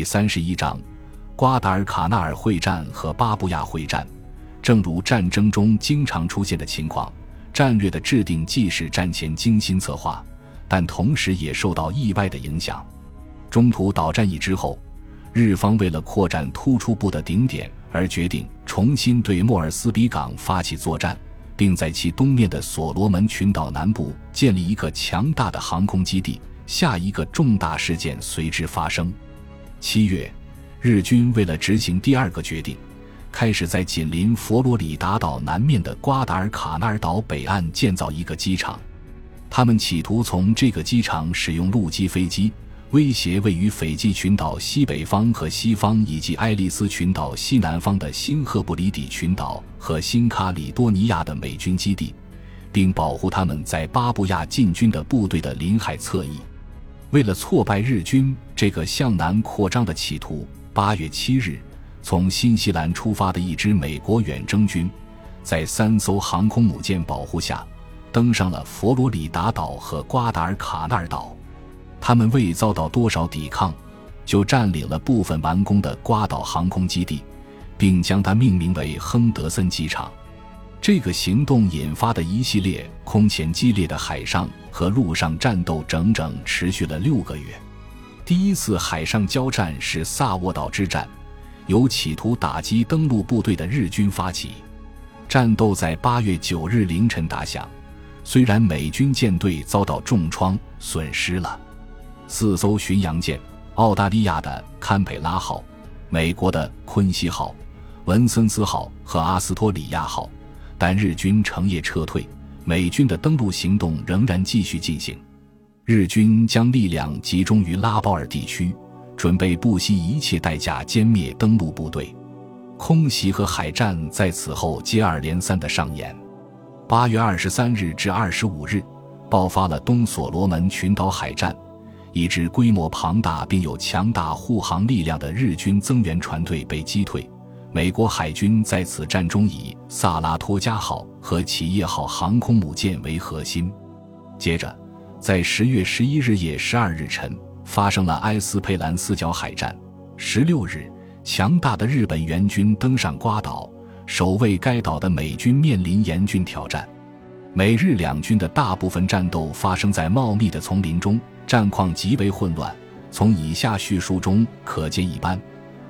第三十一章：瓜达尔卡纳尔会战和巴布亚会战。正如战争中经常出现的情况，战略的制定既是战前精心策划，但同时也受到意外的影响。中途岛战役之后，日方为了扩展突出部的顶点，而决定重新对莫尔斯比港发起作战，并在其东面的所罗门群岛南部建立一个强大的航空基地。下一个重大事件随之发生。七月，日军为了执行第二个决定，开始在紧邻佛罗里达岛南面的瓜达尔卡纳尔岛北岸建造一个机场。他们企图从这个机场使用陆基飞机威胁位于斐济群岛西北方和西方以及爱丽丝群岛西南方的新赫布里底群岛和新卡里多尼亚的美军基地，并保护他们在巴布亚进军的部队的临海侧翼。为了挫败日军这个向南扩张的企图，八月七日，从新西兰出发的一支美国远征军，在三艘航空母舰保护下，登上了佛罗里达岛和瓜达尔卡纳尔岛。他们未遭到多少抵抗，就占领了部分完工的瓜岛航空基地，并将它命名为亨德森机场。这个行动引发的一系列空前激烈的海上和陆上战斗，整整持续了六个月。第一次海上交战是萨沃岛之战，由企图打击登陆部队的日军发起。战斗在八月九日凌晨打响，虽然美军舰队遭到重创，损失了四艘巡洋舰：澳大利亚的堪培拉号、美国的昆西号、文森斯号和阿斯托里亚号。但日军成夜撤退，美军的登陆行动仍然继续进行。日军将力量集中于拉包尔地区，准备不惜一切代价歼灭登陆部队。空袭和海战在此后接二连三的上演。八月二十三日至二十五日，爆发了东所罗门群岛海战，一支规模庞大并有强大护航力量的日军增援船队被击退。美国海军在此战中以萨拉托加号和企业号航空母舰为核心。接着，在十月十一日夜十二日晨，发生了埃斯佩兰四角海战。十六日，强大的日本援军登上瓜岛，守卫该岛的美军面临严峻挑战。美日两军的大部分战斗发生在茂密的丛林中，战况极为混乱。从以下叙述中可见一斑。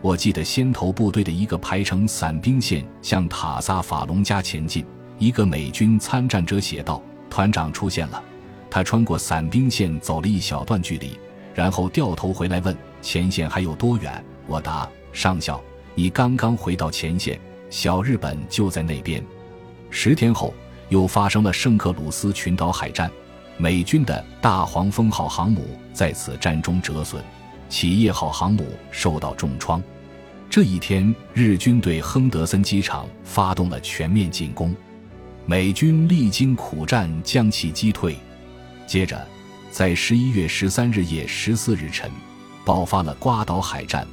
我记得先头部队的一个排成伞兵线向塔萨法隆加前进。一个美军参战者写道：“团长出现了，他穿过伞兵线走了一小段距离，然后掉头回来问前线还有多远。”我答：“上校，你刚刚回到前线，小日本就在那边。”十天后，又发生了圣克鲁斯群岛海战，美军的大黄蜂号航母在此战中折损。企业号航母受到重创。这一天，日军对亨德森机场发动了全面进攻，美军历经苦战将其击退。接着，在十一月十三日夜十四日晨，爆发了瓜岛海战，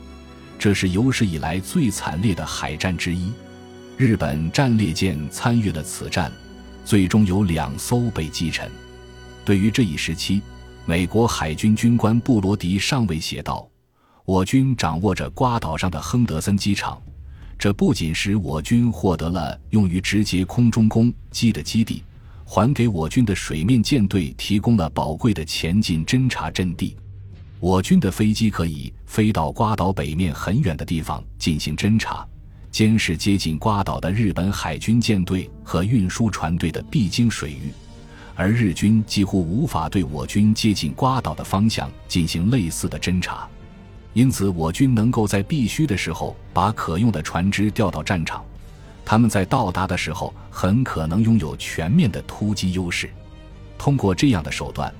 这是有史以来最惨烈的海战之一。日本战列舰参与了此战，最终有两艘被击沉。对于这一时期，美国海军军官布罗迪上尉写道：“我军掌握着瓜岛上的亨德森机场，这不仅使我军获得了用于直接空中攻击的基地，还给我军的水面舰队提供了宝贵的前进侦察阵地。我军的飞机可以飞到瓜岛北面很远的地方进行侦察、监视接近瓜岛的日本海军舰队和运输船队的必经水域。”而日军几乎无法对我军接近瓜岛的方向进行类似的侦查，因此我军能够在必须的时候把可用的船只调到战场。他们在到达的时候很可能拥有全面的突击优势。通过这样的手段，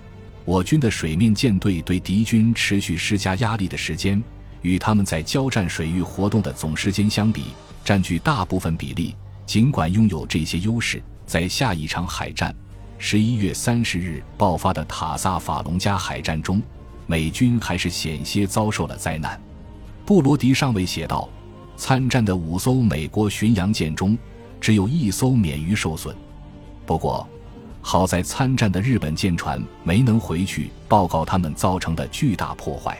我军的水面舰队对敌军持续施加压力的时间，与他们在交战水域活动的总时间相比，占据大部分比例。尽管拥有这些优势，在下一场海战。十一月三十日爆发的塔萨法隆加海战中，美军还是险些遭受了灾难。布罗迪上尉写道：“参战的五艘美国巡洋舰中，只有一艘免于受损。不过，好在参战的日本舰船没能回去报告他们造成的巨大破坏。”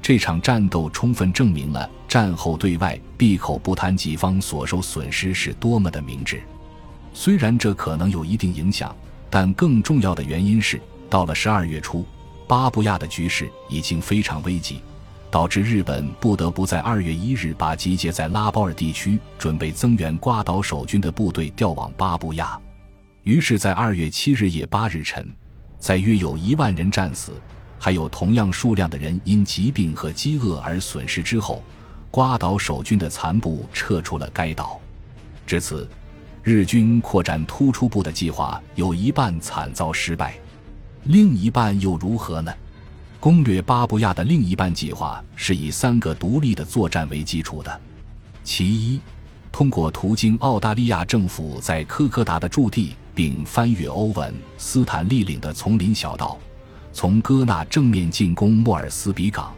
这场战斗充分证明了战后对外闭口不谈己方所受损失是多么的明智。虽然这可能有一定影响，但更重要的原因是，到了十二月初，巴布亚的局势已经非常危急。导致日本不得不在二月一日把集结在拉包尔地区准备增援瓜岛守军的部队调往巴布亚。于是，在二月七日夜八日晨，在约有一万人战死，还有同样数量的人因疾病和饥饿而损失之后，瓜岛守军的残部撤出了该岛。至此，日军扩展突出部的计划有一半惨遭失败，另一半又如何呢？攻略巴布亚的另一半计划是以三个独立的作战为基础的。其一，通过途经澳大利亚政府在科科达的驻地，并翻越欧文斯坦利岭的丛林小道，从戈纳正面进攻莫尔斯比港。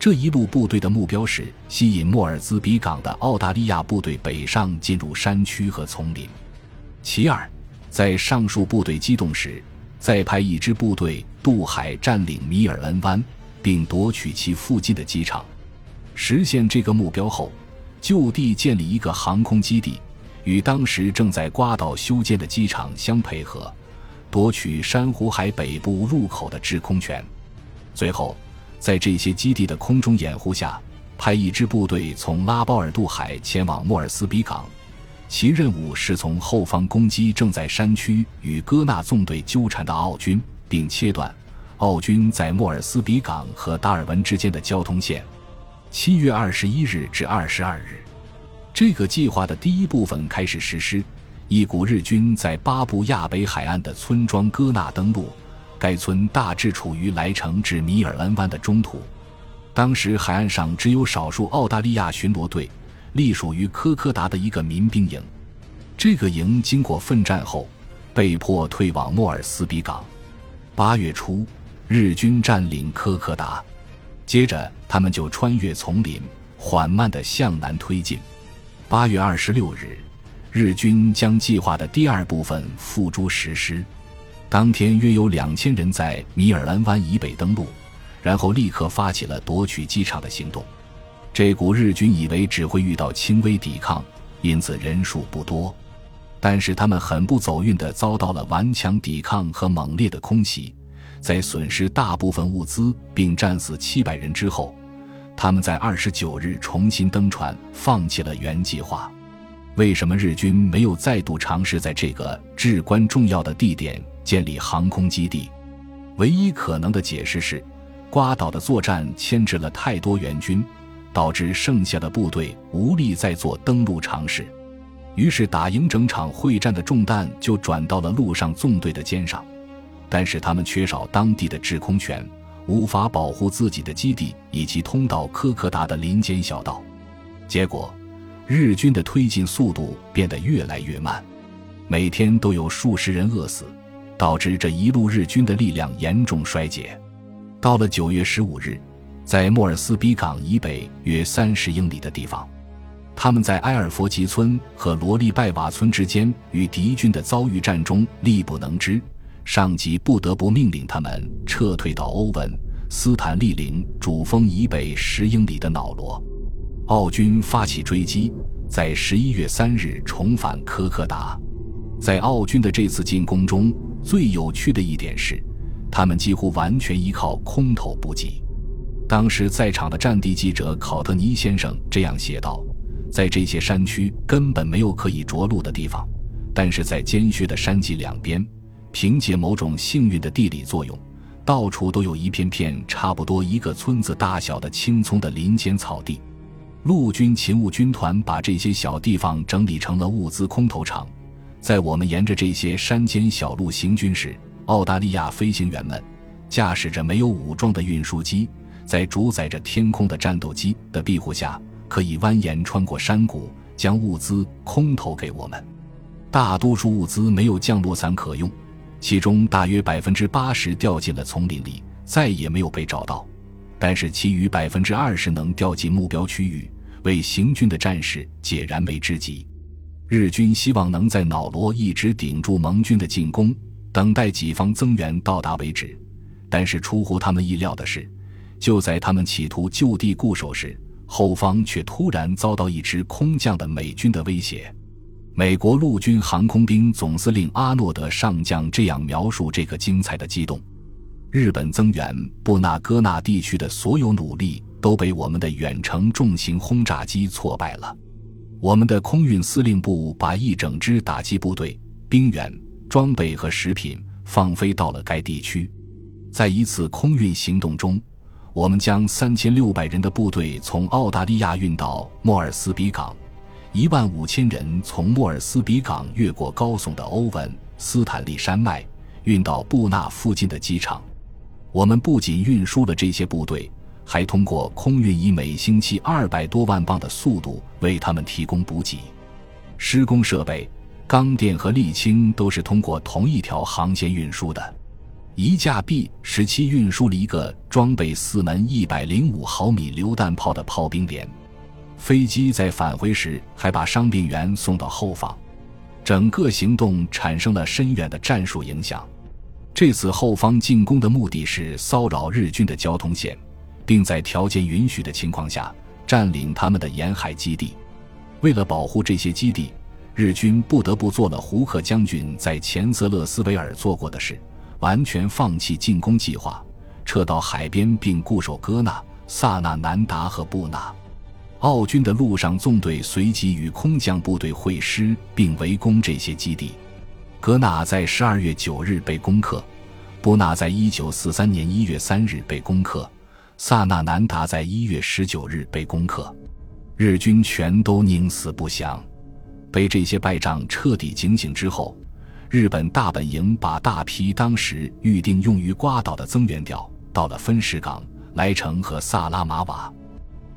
这一路部队的目标是吸引莫尔兹比港的澳大利亚部队北上进入山区和丛林。其二，在上述部队机动时。再派一支部队渡海占领米尔恩湾，并夺取其附近的机场。实现这个目标后，就地建立一个航空基地，与当时正在瓜岛修建的机场相配合，夺取珊瑚海北部入口的制空权。最后，在这些基地的空中掩护下，派一支部队从拉包尔渡海前往莫尔斯比港。其任务是从后方攻击正在山区与戈纳纵队纠缠的奥军，并切断奥军在莫尔斯比港和达尔文之间的交通线。七月二十一日至二十二日，这个计划的第一部分开始实施。一股日军在巴布亚北海岸的村庄戈纳登陆，该村大致处于莱城至米尔恩湾的中途。当时海岸上只有少数澳大利亚巡逻队。隶属于科科达的一个民兵营，这个营经过奋战后，被迫退往莫尔斯比港。八月初，日军占领科科达，接着他们就穿越丛林，缓慢地向南推进。八月二十六日，日军将计划的第二部分付诸实施。当天，约有两千人在米尔恩湾以北登陆，然后立刻发起了夺取机场的行动。这股日军以为只会遇到轻微抵抗，因此人数不多。但是他们很不走运地遭到了顽强抵抗和猛烈的空袭。在损失大部分物资并战死七百人之后，他们在二十九日重新登船，放弃了原计划。为什么日军没有再度尝试在这个至关重要的地点建立航空基地？唯一可能的解释是，瓜岛的作战牵制了太多援军。导致剩下的部队无力再做登陆尝试，于是打赢整场会战的重担就转到了陆上纵队的肩上。但是他们缺少当地的制空权，无法保护自己的基地以及通到科克达的林间小道。结果，日军的推进速度变得越来越慢，每天都有数十人饿死，导致这一路日军的力量严重衰竭。到了九月十五日。在莫尔斯比港以北约三十英里的地方，他们在埃尔佛吉村和罗利拜瓦村之间与敌军的遭遇战中力不能支，上级不得不命令他们撤退到欧文斯坦利岭主峰以北十英里的瑙罗。奥军发起追击，在十一月三日重返科克达。在奥军的这次进攻中，最有趣的一点是，他们几乎完全依靠空投补给。当时在场的战地记者考特尼先生这样写道：“在这些山区根本没有可以着陆的地方，但是在尖削的山脊两边，凭借某种幸运的地理作用，到处都有一片片差不多一个村子大小的青葱的林间草地。陆军勤务军团把这些小地方整理成了物资空投场。在我们沿着这些山间小路行军时，澳大利亚飞行员们驾驶着没有武装的运输机。”在主宰着天空的战斗机的庇护下，可以蜿蜒穿过山谷，将物资空投给我们。大多数物资没有降落伞可用，其中大约百分之八十掉进了丛林里，再也没有被找到。但是其余百分之二十能掉进目标区域，为行军的战士解燃眉之急。日军希望能在瑙罗一直顶住盟军的进攻，等待己方增援到达为止。但是出乎他们意料的是。就在他们企图就地固守时，后方却突然遭到一支空降的美军的威胁。美国陆军航空兵总司令阿诺德上将这样描述这个精彩的机动：日本增援布纳戈纳地区的所有努力都被我们的远程重型轰炸机挫败了。我们的空运司令部把一整支打击部队、兵员、装备和食品放飞到了该地区。在一次空运行动中，我们将三千六百人的部队从澳大利亚运到莫尔斯比港。一万五千人从莫尔斯比港越过高耸的欧文斯坦利山脉，运到布纳附近的机场。我们不仅运输了这些部队，还通过空运以每星期二百多万磅的速度为他们提供补给。施工设备、钢电和沥青都是通过同一条航线运输的。一架 B 十七运输了一个装备四门一百零五毫米榴弹炮的炮兵连。飞机在返回时还把伤病员送到后方，整个行动产生了深远的战术影响。这次后方进攻的目的是骚扰日军的交通线，并在条件允许的情况下占领他们的沿海基地。为了保护这些基地，日军不得不做了胡克将军在前泽勒斯维尔做过的事：完全放弃进攻计划，撤到海边并固守戈纳、萨那南达和布纳。澳军的陆上纵队随即与空降部队会师，并围攻这些基地。格纳在十二月九日被攻克，布纳在一九四三年一月三日被攻克，萨那南达在一月十九日被攻克。日军全都宁死不降。被这些败仗彻底警醒之后，日本大本营把大批当时预定用于瓜岛的增援调到了分石港、莱城和萨拉马瓦。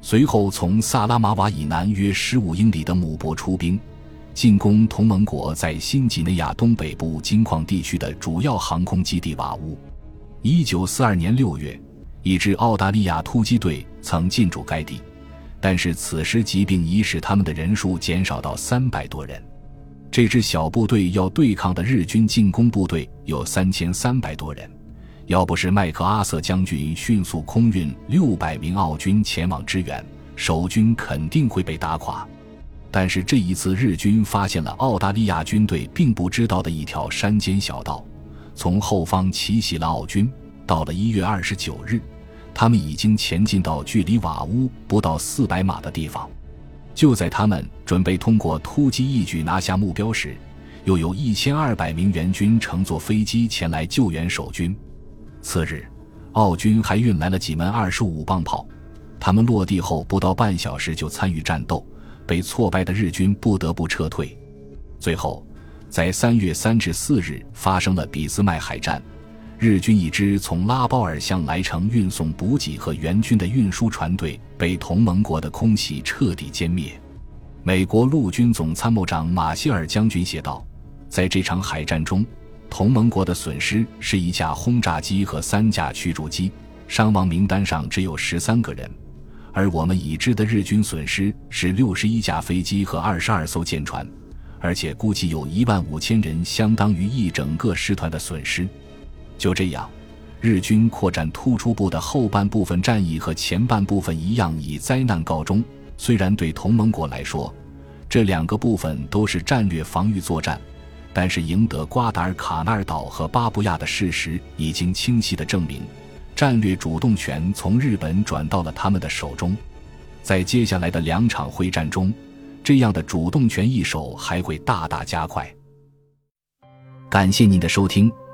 随后，从萨拉马瓦以南约十五英里的姆博出兵，进攻同盟国在新几内亚东北部金矿地区的主要航空基地瓦乌。一九四二年六月，一支澳大利亚突击队曾进驻该地，但是此时疾病已使他们的人数减少到三百多人。这支小部队要对抗的日军进攻部队有三千三百多人。要不是麦克阿瑟将军迅速空运六百名澳军前往支援，守军肯定会被打垮。但是这一次，日军发现了澳大利亚军队并不知道的一条山间小道，从后方奇袭了澳军。到了一月二十九日，他们已经前进到距离瓦屋不到四百码的地方。就在他们准备通过突击一举拿下目标时，又有一千二百名援军乘坐飞机前来救援守军。次日，澳军还运来了几门二十五磅炮，他们落地后不到半小时就参与战斗，被挫败的日军不得不撤退。最后，在三月三至四日发生了俾斯麦海战，日军一支从拉包尔向莱城运送补给和援军的运输船队被同盟国的空袭彻底歼灭。美国陆军总参谋长马歇尔将军写道：“在这场海战中。”同盟国的损失是一架轰炸机和三架驱逐机，伤亡名单上只有十三个人，而我们已知的日军损失是六十一架飞机和二十二艘舰船，而且估计有一万五千人，相当于一整个师团的损失。就这样，日军扩展突出部的后半部分战役和前半部分一样以灾难告终。虽然对同盟国来说，这两个部分都是战略防御作战。但是赢得瓜达尔卡纳尔岛和巴布亚的事实已经清晰地证明，战略主动权从日本转到了他们的手中。在接下来的两场会战中，这样的主动权一手还会大大加快。感谢您的收听，